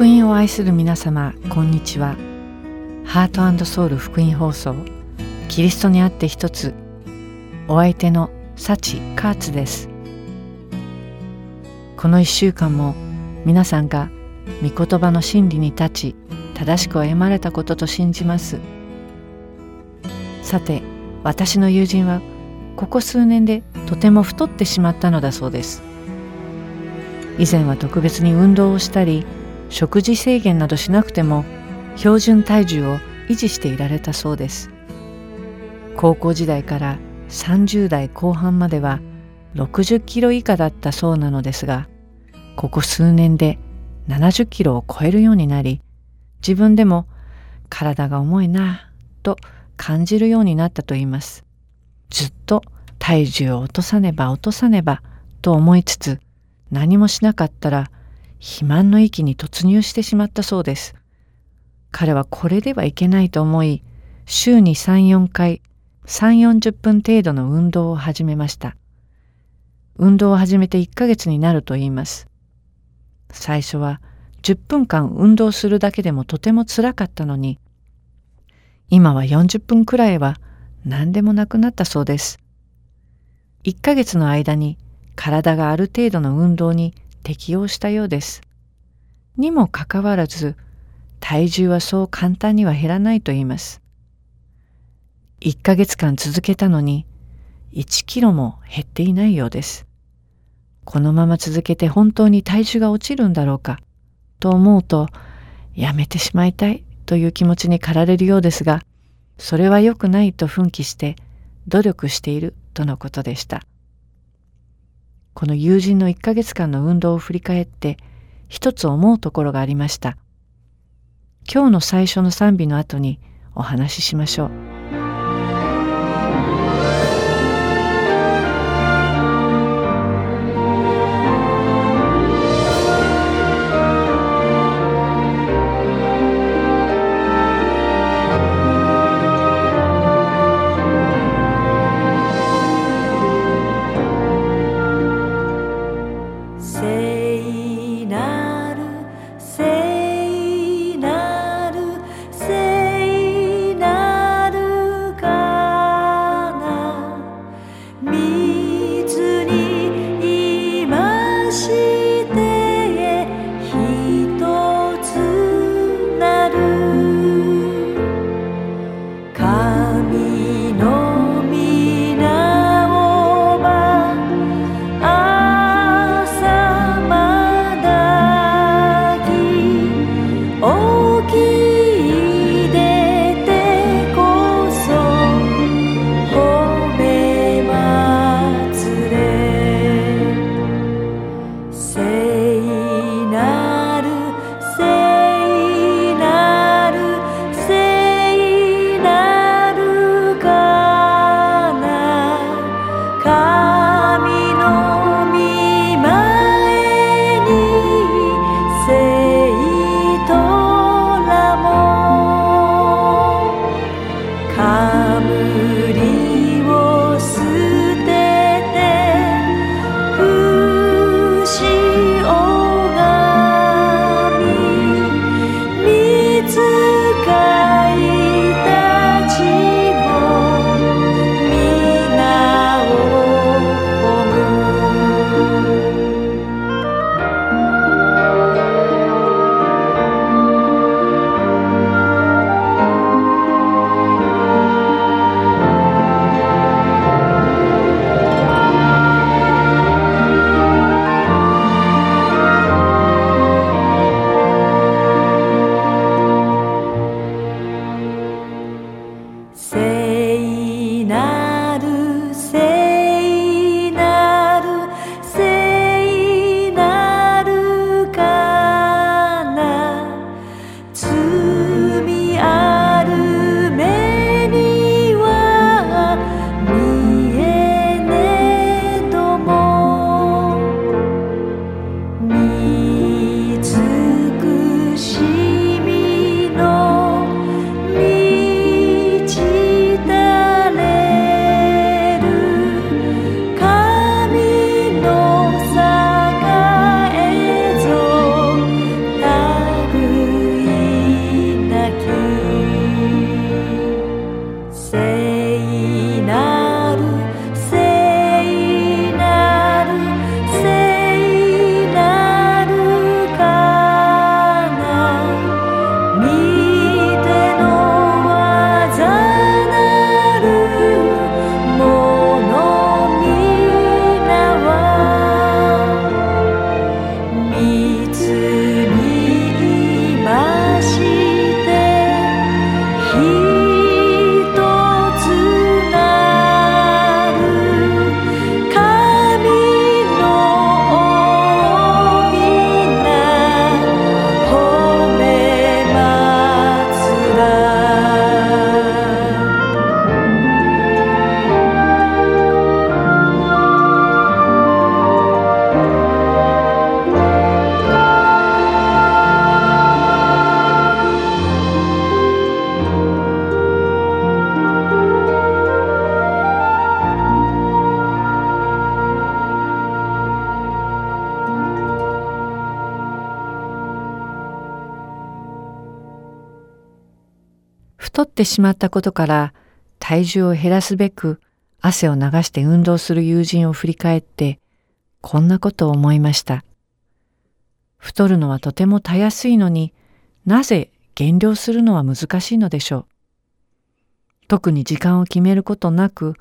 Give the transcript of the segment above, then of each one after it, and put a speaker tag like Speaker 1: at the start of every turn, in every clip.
Speaker 1: 福音を愛する皆様こんにちは。ハートソウル福音放送キリストにあって一つお相手のサチカーツです。この一週間も皆さんが御言葉の真理に立ち正しく歩まれたことと信じます。さて私の友人はここ数年でとても太ってしまったのだそうです。以前は特別に運動をしたり食事制限などしなくても標準体重を維持していられたそうです。高校時代から30代後半までは60キロ以下だったそうなのですがここ数年で70キロを超えるようになり自分でも体が重いなぁと感じるようになったと言います。ずっと体重を落とさねば落とさねばと思いつつ何もしなかったら肥満の域に突入してしまったそうです。彼はこれではいけないと思い、週に3、4回、3、40分程度の運動を始めました。運動を始めて1ヶ月になると言います。最初は10分間運動するだけでもとてもつらかったのに、今は40分くらいは何でもなくなったそうです。1ヶ月の間に体がある程度の運動に適応したようです。にもかかわらず体重はそう簡単には減らないと言います。1ヶ月間続けたのに1キロも減っていないようです。このまま続けて本当に体重が落ちるんだろうかと思うとやめてしまいたいという気持ちに駆られるようですがそれは良くないと奮起して努力しているとのことでした。この友人の1ヶ月間の運動を振り返って一つ思うところがありました。今日の最初の賛美の後にお話ししましょう。ってしまったことから体重を減らすべく汗を流して運動する友人を振り返ってこんなことを思いました。太るのはとてもたやすいのになぜ減量するのは難しいのでしょう。特に時間を決めることなく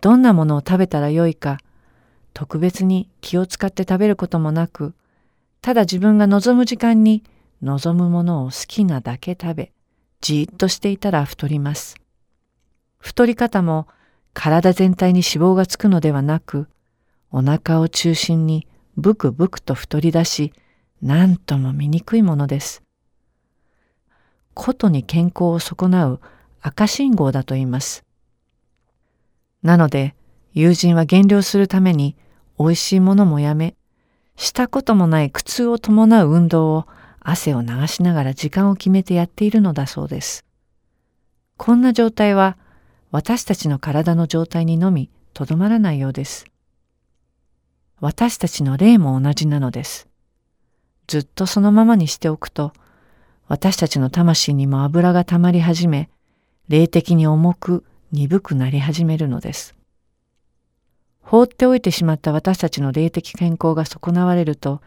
Speaker 1: どんなものを食べたらよいか特別に気を使って食べることもなくただ自分が望む時間に望むものを好きなだけ食べじっとしていたら太ります。太り方も体全体に脂肪がつくのではなくお腹を中心にブクブクと太り出し何とも醜いものです。ことに健康を損なう赤信号だと言います。なので友人は減量するために美味しいものもやめ、したこともない苦痛を伴う運動を汗を流しながら時間を決めてやっているのだそうです。こんな状態は私たちの体の状態にのみとどまらないようです。私たちの霊も同じなのです。ずっとそのままにしておくと、私たちの魂にも油が溜まり始め、霊的に重く鈍くなり始めるのです。放っておいてしまった私たちの霊的健康が損なわれると、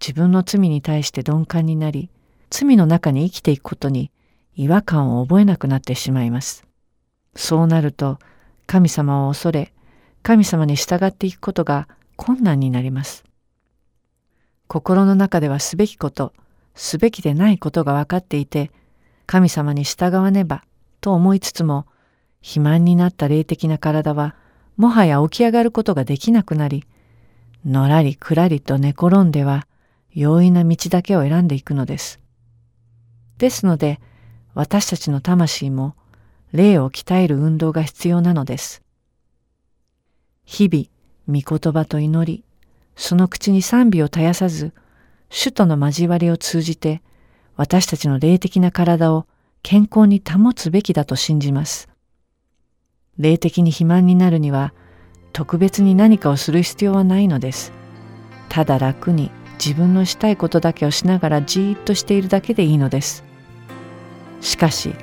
Speaker 1: 自分の罪に対して鈍感になり、罪の中に生きていくことに違和感を覚えなくなってしまいます。そうなると、神様を恐れ、神様に従っていくことが困難になります。心の中ではすべきこと、すべきでないことが分かっていて、神様に従わねばと思いつつも、肥満になった霊的な体は、もはや起き上がることができなくなり、のらりくらりと寝転んでは、容易な道だけを選んでいくのです。ですので、私たちの魂も、霊を鍛える運動が必要なのです。日々、御言葉と祈り、その口に賛美を絶やさず、主との交わりを通じて、私たちの霊的な体を健康に保つべきだと信じます。霊的に肥満になるには、特別に何かをする必要はないのです。ただ楽に自分のしたいことだけをしながらじーっとしているだけでいいのです。しかし、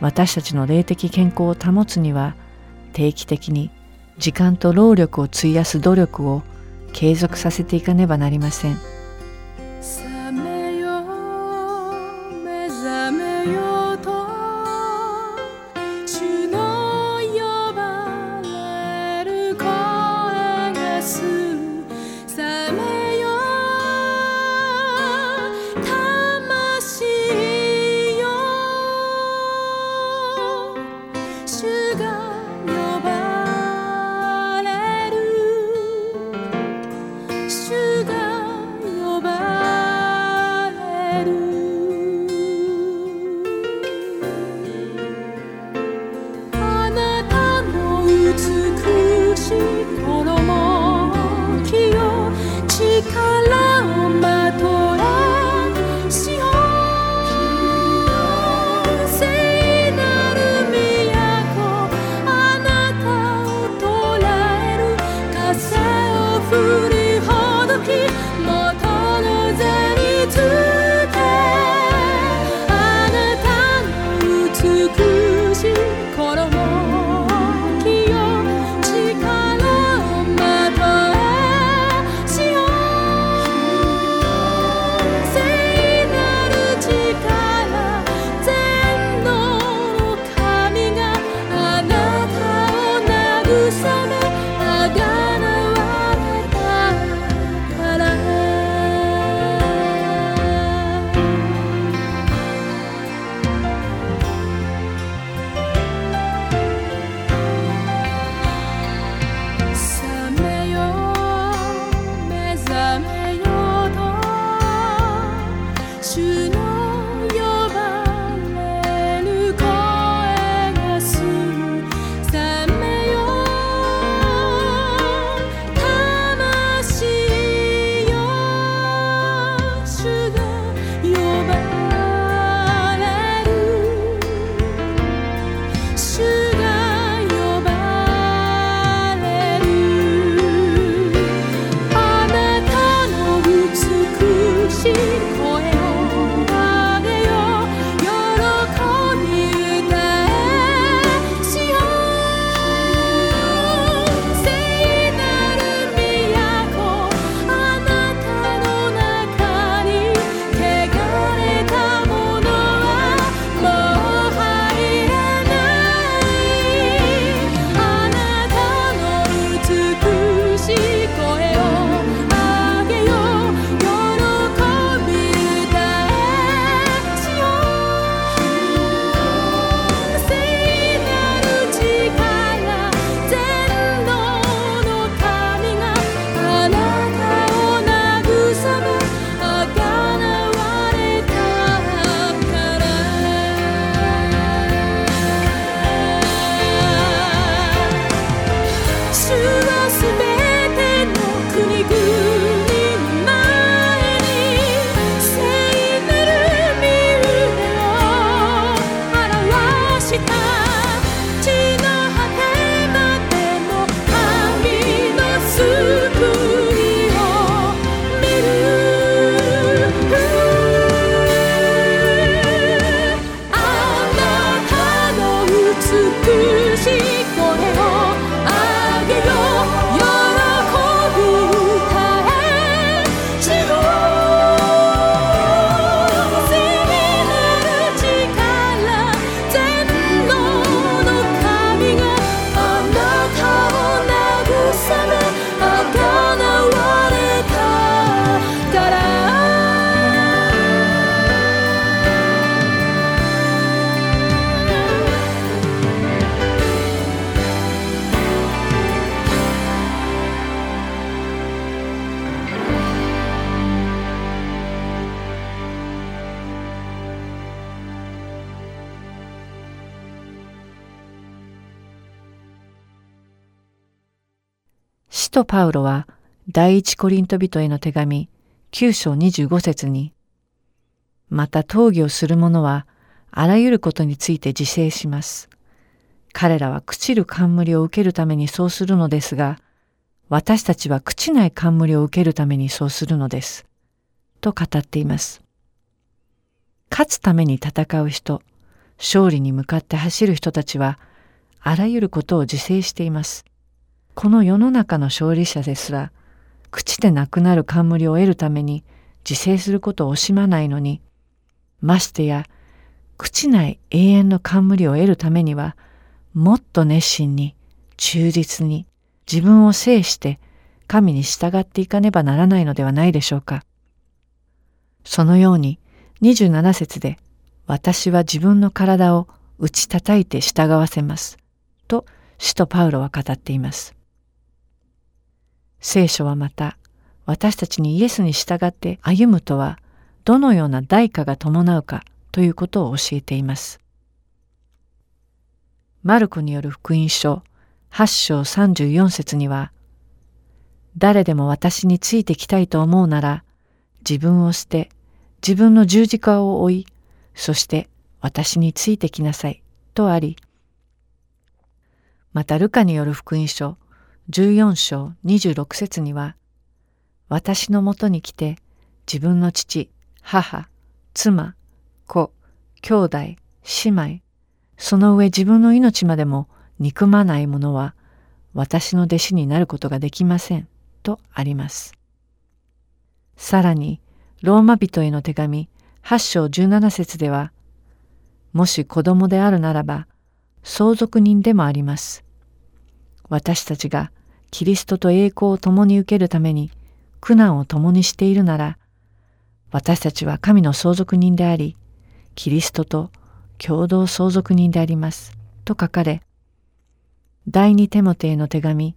Speaker 1: 私たちの霊的健康を保つには、定期的に時間と労力を費やす努力を継続させていかねばなりません。パウロは第一コリント人への手紙9章25節にまた討議をする者はあらゆることについて自制します。彼らは朽ちる冠を受けるためにそうするのですが、私たちは朽ちない冠を受けるためにそうするのです。と語っています。勝つために戦う人、勝利に向かって走る人たちは、あらゆることを自制しています。この世の中の勝利者ですら、朽ちてなくなる冠を得るために自制することを惜しまないのに、ましてや、朽ちない永遠の冠を得るためには、もっと熱心に、忠実に、自分を制して神に従っていかねばならないのではないでしょうか。そのように27節で私は自分の体を打ち叩いて従わせますと使徒パウロは語っています。聖書はまた私たちにイエスに従って歩むとはどのような代価が伴うかということを教えています。マルコによる福音書8章34節には、誰でも私についてきたいと思うなら、自分を捨て、自分の十字架を追い、そして私についてきなさい、とあり、またルカによる福音書14章26節には、私のもとに来て、自分の父、母、妻、子、兄弟、姉妹、その上自分の命までも憎まない者は私の弟子になることができませんとあります。さらにローマ人への手紙8章17節ではもし子供であるならば相続人でもあります。私たちがキリストと栄光を共に受けるために苦難を共にしているなら私たちは神の相続人でありキリストと共同相続人でありますと書かれ第二テモテへの手紙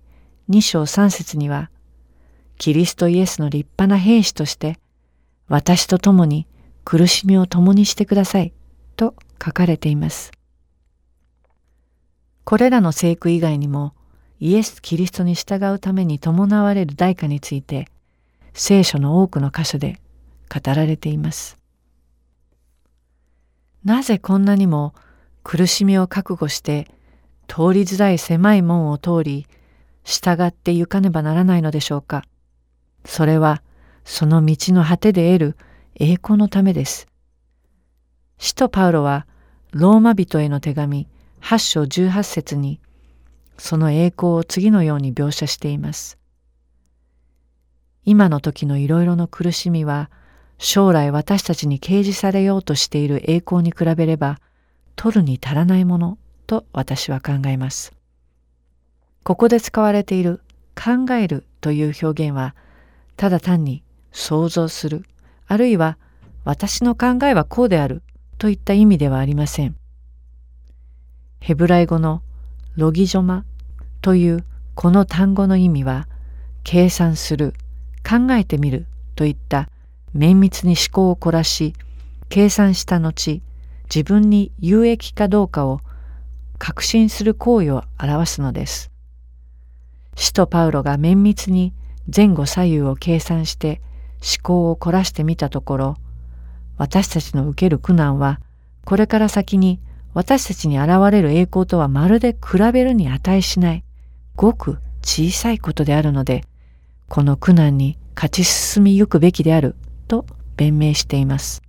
Speaker 1: 2章3節には、キリストイエスの立派な兵士として、私と共に苦しみを共にしてくださいと書かれています。これらの聖句以外にも、イエス・キリストに従うために伴われる代価について、聖書の多くの箇所で語られています。なぜこんなにも苦しみを覚悟して通りづらい狭い門を通り、従って行かねばならないのでしょうか。それは、その道の果てで得る栄光のためです。使徒パウロは、ローマ人への手紙8章18節に、その栄光を次のように描写しています。今の時のいろいろの苦しみは、将来私たちに掲示されようとしている栄光に比べれば、取るに足らないものと私は考えます。ここで使われている考えるという表現はただ単に想像するあるいは私の考えはこうであるといった意味ではありません。ヘブライ語のロギジョマというこの単語の意味は計算する考えてみるといった綿密に思考を凝らし計算した後自分に有益かどうかを確信する行為を表すのです。使徒パウロが綿密に前後左右を計算して思考を凝らしてみたところ、私たちの受ける苦難は、これから先に私たちに現れる栄光とはまるで比べるに値しない、ごく小さいことであるので、この苦難に勝ち進みゆくべきであると弁明しています。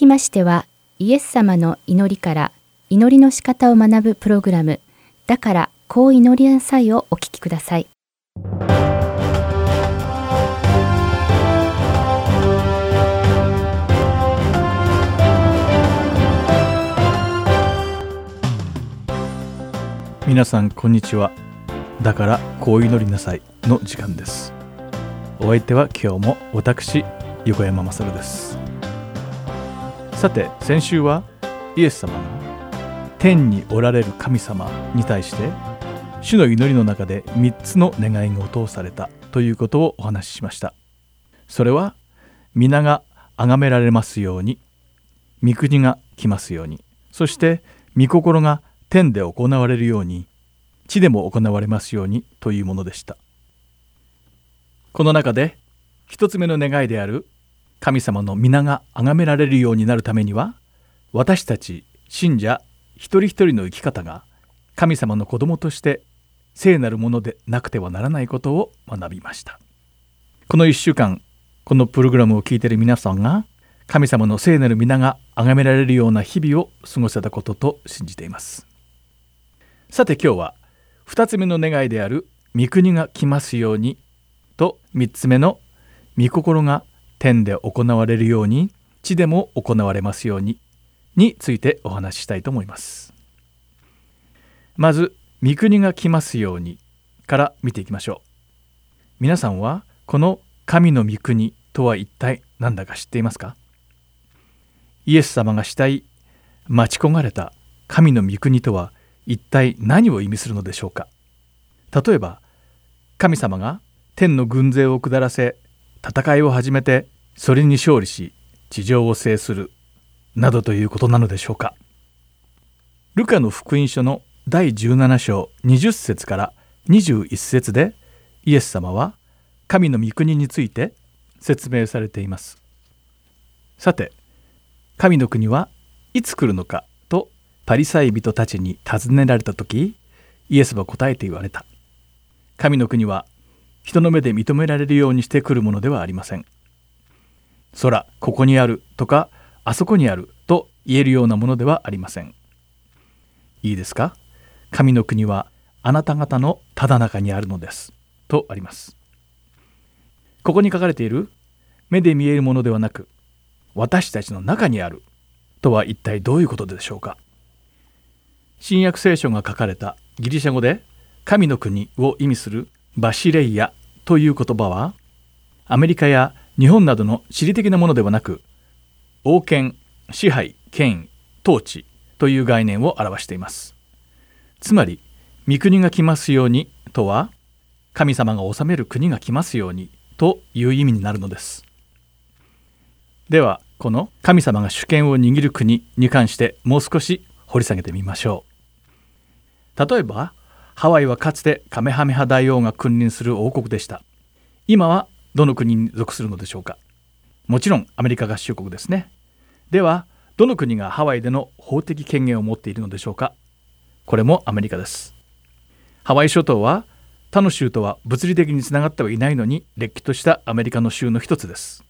Speaker 2: きましてはイエス様の祈りから祈りの仕方を学ぶプログラムだからこう祈りなさいをお聞きください。
Speaker 3: 皆さんこんにちは。だからこう祈りなさいの時間です。お相手は今日も私横山勝です。さて先週はイエス様の天におられる神様に対して主の祈りの中で3つの願いが応答されたということをお話ししました。それは皆が崇められますように御国が来ますようにそして御心が天で行われるように地でも行われますようにというものでした。この中で一つ目の願いである神様の皆が崇められるようになるためには私たち信者一人一人の生き方が神様の子供として聖なるものでなくてはならないことを学びました。この1週間このプログラムを聞いている皆さんが神様の聖なる皆が崇められるような日々を過ごせたことと信じています。さて今日は2つ目の願いである「御国が来ますように」と3つ目の「御心が天で行われるように地でも行われますように」についてお話ししたいと思います。まず「御国が来ますように」から見ていきましょう。皆さんはこの神の御国とは一体何だか知っていますか？イエス様がしたい待ち焦がれた神の御国とは一体何を意味するのでしょうか？例えば神様が天の軍勢を下らせ戦いを始めてそれに勝利し地上を制するなどということなのでしょうか。ルカの福音書の第17章20節から21節でイエス様は神の御国について説明されています。さて神の国はいつ来るのかとパリサイ人たちに尋ねられた時イエスは答えて言われた。神の国は人の目で認められるようにしてくるものではありません。空ここにあるとかあそこにあると言えるようなものではありません。いいですか？神の国はあなた方のただ中にあるのです。とあります。ここに書かれている目で見えるものではなく私たちの中にあるとは一体どういうことでしょうか？新約聖書が書かれたギリシャ語で神の国を意味するバシレイヤという言葉はアメリカや日本などの地理的なものではなく王権支配権威統治という概念を表しています。つまり御国が来ますようにとは神様が治める国が来ますようにという意味になるのです。ではこの神様が主権を握る国に関してもう少し掘り下げてみましょう。例えばハワイはかつてカメハメハ大王が君臨する王国でした。今はどの国に属するのでしょうか？もちろんアメリカ合衆国ですね。ではどの国がハワイでの法的権限を持っているのでしょうか？これもアメリカです。ハワイ諸島は他の州とは物理的につながってはいないのにれっきとしたアメリカの州の一つです。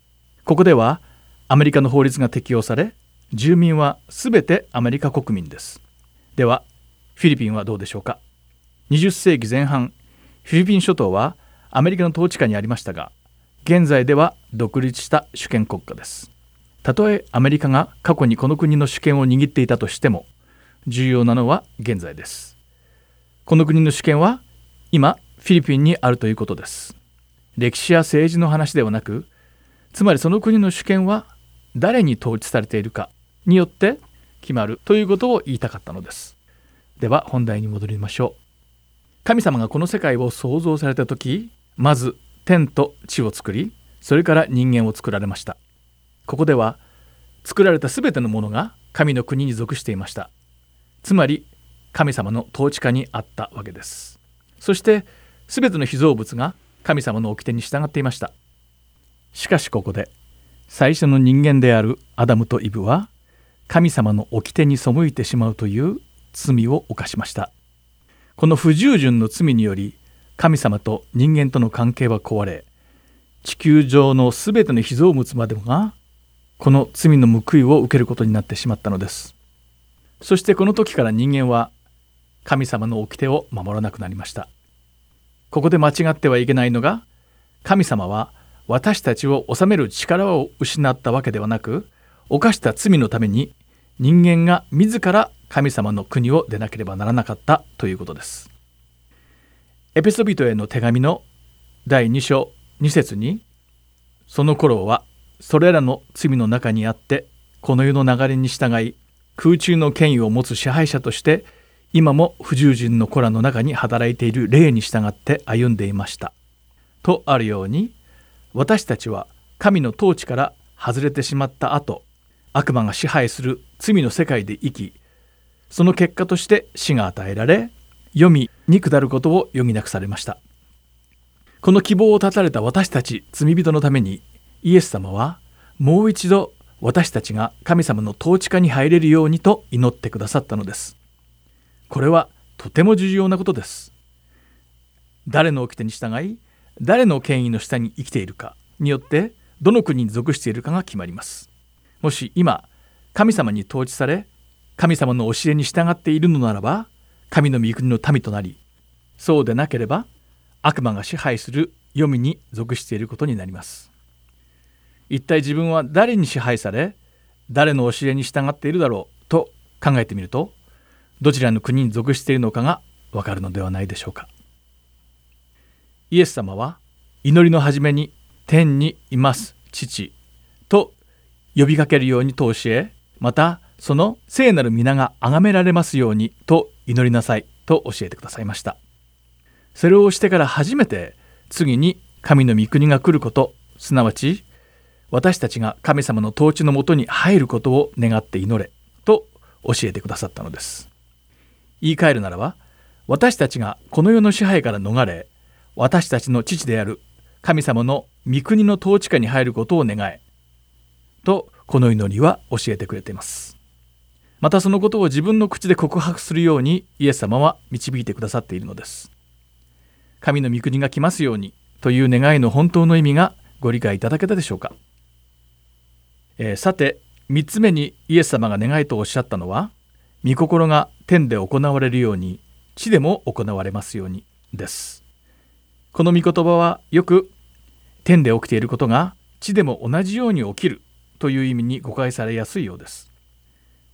Speaker 3: ここではアメリカの法律が適用され住民は全てアメリカ国民です。ではフィリピンはどうでしょうか？20世紀前半フィリピン諸島はアメリカの統治下にありましたが現在では独立した主権国家です。たとえアメリカが過去にこの国の主権を握っていたとしても重要なのは現在です。この国の主権は今フィリピンにあるということです。歴史や政治の話ではなくつまりその国の主権は誰に統治されているかによって決まるということを言いたかったのです。では本題に戻りましょう。神様がこの世界を創造された時まず天と地を作りそれから人間を作られました。ここでは作られた全てのものが神の国に属していました。つまり神様の統治下にあったわけです。そして全ての被造物が神様の掟に従っていました。しかしここで最初の人間であるアダムとイブは神様の掟に背いてしまうという罪を犯しました。この不従順の罪により神様と人間との関係は壊れ地球上のすべての被造物までもがこの罪の報いを受けることになってしまったのです。そしてこの時から人間は神様の掟を守らなくなりました。ここで間違ってはいけないのが神様は私たちを治める力を失ったわけではなく犯した罪のために人間が自ら神様の国を出なければならなかったということですエペソビトへの手紙の第2章2節にその頃はそれらの罪の中にあってこの世の流れに従い空中の権威を持つ支配者として今も不従順の子らの中に働いている霊に従って歩んでいました。とあるように私たちは神の統治から外れてしまった後悪魔が支配する罪の世界で生きその結果として死が与えられ読みに下ることを余儀なくされました。この希望を絶たれた私たち罪人のためにイエス様はもう一度私たちが神様の統治下に入れるようにと祈ってくださったのです。これはとても重要なことです。誰の掟に従い誰の権威の下に生きているかによってどの国に属しているかが決まります。もし今神様に統治され神様の教えに従っているのならば神の御国の民となりそうでなければ悪魔が支配する黄泉に属していることになります。一体自分は誰に支配され誰の教えに従っているだろうと考えてみるとどちらの国に属しているのかがわかるのではないでしょうか。イエス様は祈りの初めに天にいます父と呼びかけるようにと教えまたその聖なる皆が崇められますようにと祈りなさいと教えてくださいました。それをしてから初めて次に神の御国が来ること。すなわち私たちが神様の統治のもとに入ることを願って祈れと教えてくださったのです。言い換えるならば私たちがこの世の支配から逃れ私たちの父である神様の御国の統治下に入ることを願えとこの祈りは教えてくれています。またそのことを自分の口で告白するようにイエス様は導いてくださっているのです。神の御国が来ますようにという願いの本当の意味がご理解いただけたでしょうか、えー、さて3つ目にイエス様が願いとおっしゃったのは御心が天で行われるように地でも行われますようにです。この御言葉はよく天で起きていることが地でも同じように起きるという意味に誤解されやすいようです。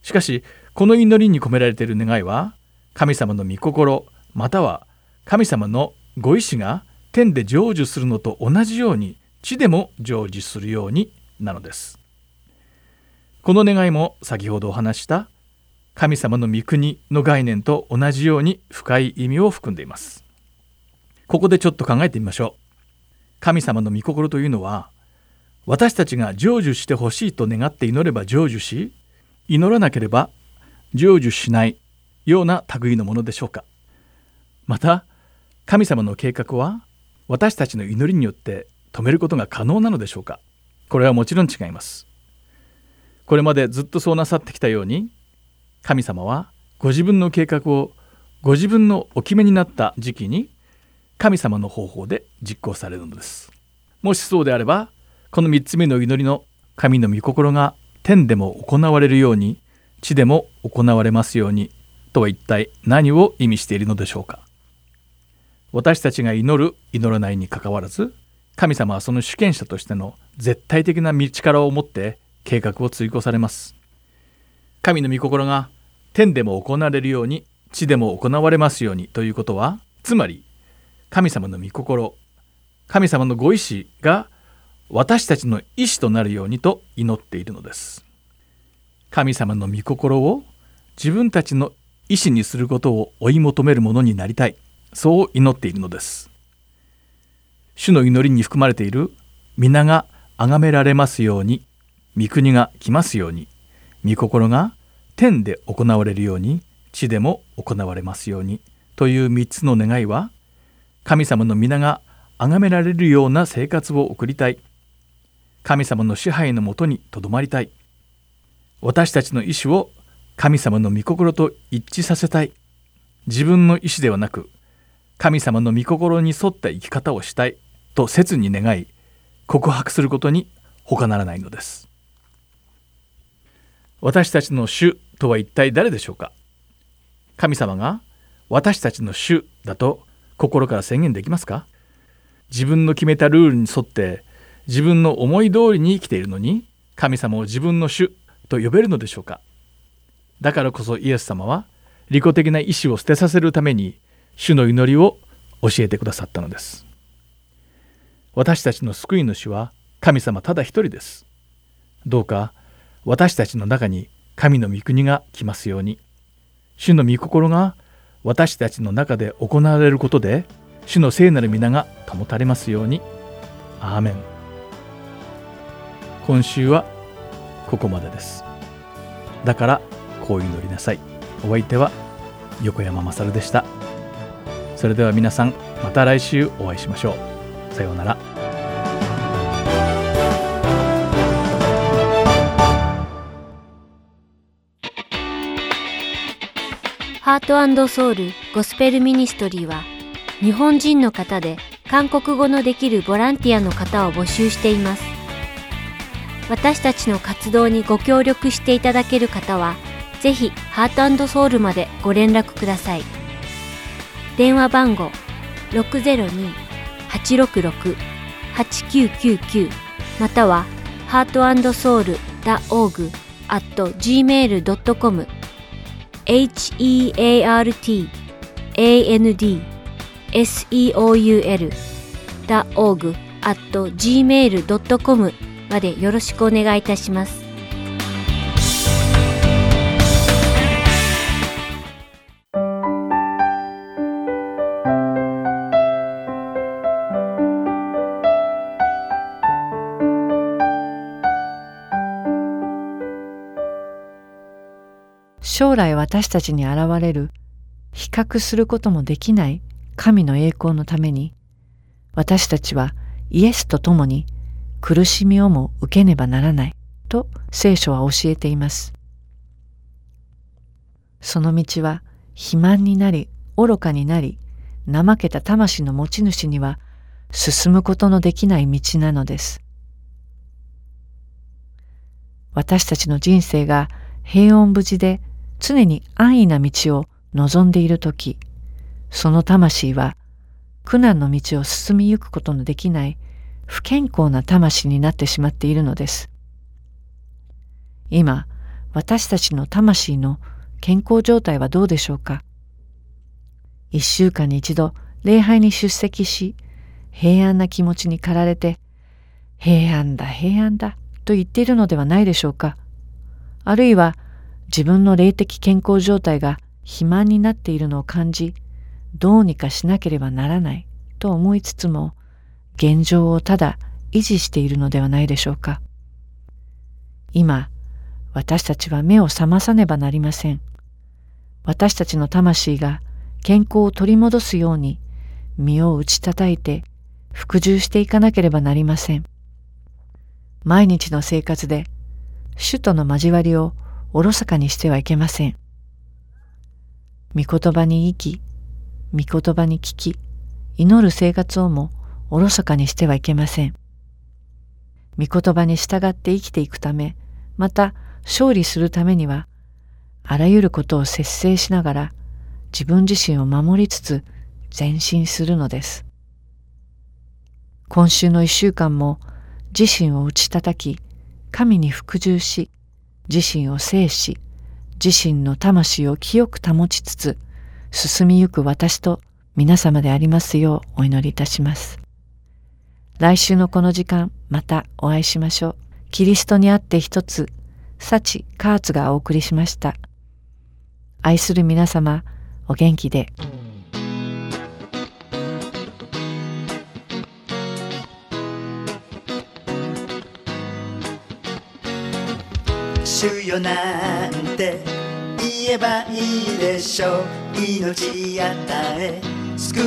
Speaker 3: しかしこの祈りに込められている願いは神様の御心または神様のご意志が天で成就するのと同じように地でも成就するようになのです。この願いも先ほどお話した神様の御国の概念と同じように深い意味を含んでいます。ここでちょっと考えてみましょう。神様の御心というのは私たちが成就してほしいと願って祈れば成就し祈らなければ成就しないような類のものでしょうか。また神様の計画は私たちの祈りによって止めることが可能なのでしょうか。これはもちろん違います。これまでずっとそうなさってきたように神様はご自分の計画をご自分のお決めになった時期に神様の方法で実行されるのです。もしそうであればこの3つ目の祈りの神の御心が天でも行われるように地でも行われますようにとは一体何を意味しているのでしょうか。私たちが祈る祈らないにかかわらず神様はその主権者としての絶対的な道力を持って計画を追行されます。神の御心が天でも行われるように地でも行われますようにということはつまり神様の御心神様のご意志が私たちの意志となるようにと祈っているのです。神様の御心を自分たちの意志にすることを追い求めるものになりたい。そう祈っているのです。主の祈りに含まれている皆が崇められますように。御国が来ますように。御心が天で行われるように。地でも行われますように。という3つの願いは神様の皆が崇められるような生活を送りたい。神様の支配のもとにとどまりたい。私たちの意志を神様の御心と一致させたい。自分の意志ではなく神様の御心に沿った生き方をしたい。と切に願い告白することに他ならないのです。私たちの主とは一体誰でしょうか？神様が私たちの主だと心から宣言できますか？自分の決めたルールに沿って自分の思い通りに生きているのに神様を自分の主と呼べるのでしょうか？だからこそイエス様は利己的な意志を捨てさせるために主の祈りを教えてくださったのです。私たちの救い主は神様ただ一人です。どうか私たちの中に神の御国が来ますように。主の御心が私たちの中で行われることで主の聖なる皆が保たれますように。アーメン。今週はここまでです。だからこう祈りなさい。お相手は横山まさるでした。それでは皆さんまた来週お会いしましょう。さようなら。
Speaker 4: ハートソウルゴスペルミニストリーは日本人の方で韓国語のできるボランティアの方を募集しています。私たちの活動にご協力していただける方はぜひハートソウルまでご連絡ください。電話番号602-866-8999またはハートソウル .org at gmail.com heartandseoul.org at gmail.com までよろしくお願いいたします。
Speaker 1: 将来私たちに現れる比較することもできない神の栄光のために私たちはイエスと共に苦しみをも受けねばならないと聖書は教えています。その道は肥満になり愚かになり怠けた魂の持ち主には進むことのできない道なのです。私たちの人生が平穏無事で常に安易な道を望んでいる時その魂は苦難の道を進みゆくことのできない不健康な魂になってしまっているのです。今私たちの魂の健康状態はどうでしょうか？一週間に一度礼拝に出席し平安な気持ちに駆られて平安だ平安だと言っているのではないでしょうか？あるいは自分の霊的健康状態が肥満になっているのを感じどうにかしなければならないと思いつつも現状をただ維持しているのではないでしょうか。今私たちは目を覚まさねばなりません。私たちの魂が健康を取り戻すように身を打ち叩いて服従していかなければなりません。毎日の生活で主との交わりをおろそかにしてはいけません。御言葉に生き、御言葉に聞き、祈る生活をもおろそかにしてはいけません。御言葉に従って生きていくため、また勝利するためには、あらゆることを節制しながら自分自身を守りつつ前進するのです。今週の一週間も自身を打ち叩き、神に服従し、自身を制し自身の魂を清く保ちつつ進みゆく私と皆様でありますようお祈りいたします。来週のこの時間またお会いしましょう。キリストにあって一つ、幸カーツがお送りしました。愛する皆様、お元気で。
Speaker 5: 主よなんて言えばいいでしょう命与え救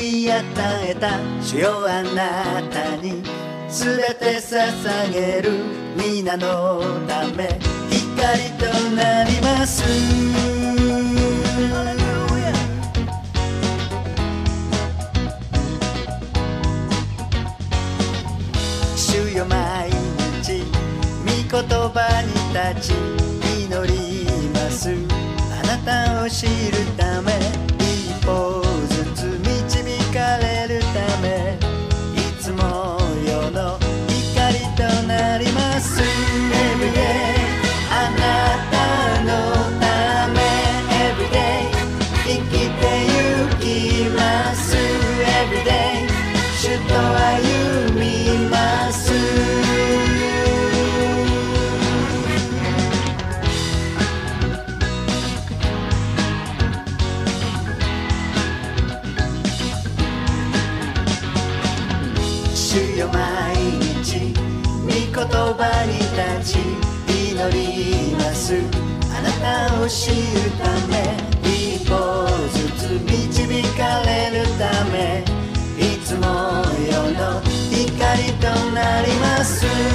Speaker 5: い与えた主よあなたに全て捧げる皆のため光となります。主よ毎日御言葉に立ち祈ります。あなたを知るため一歩知るため一歩ずつ導かれるため。いつも世の光となります。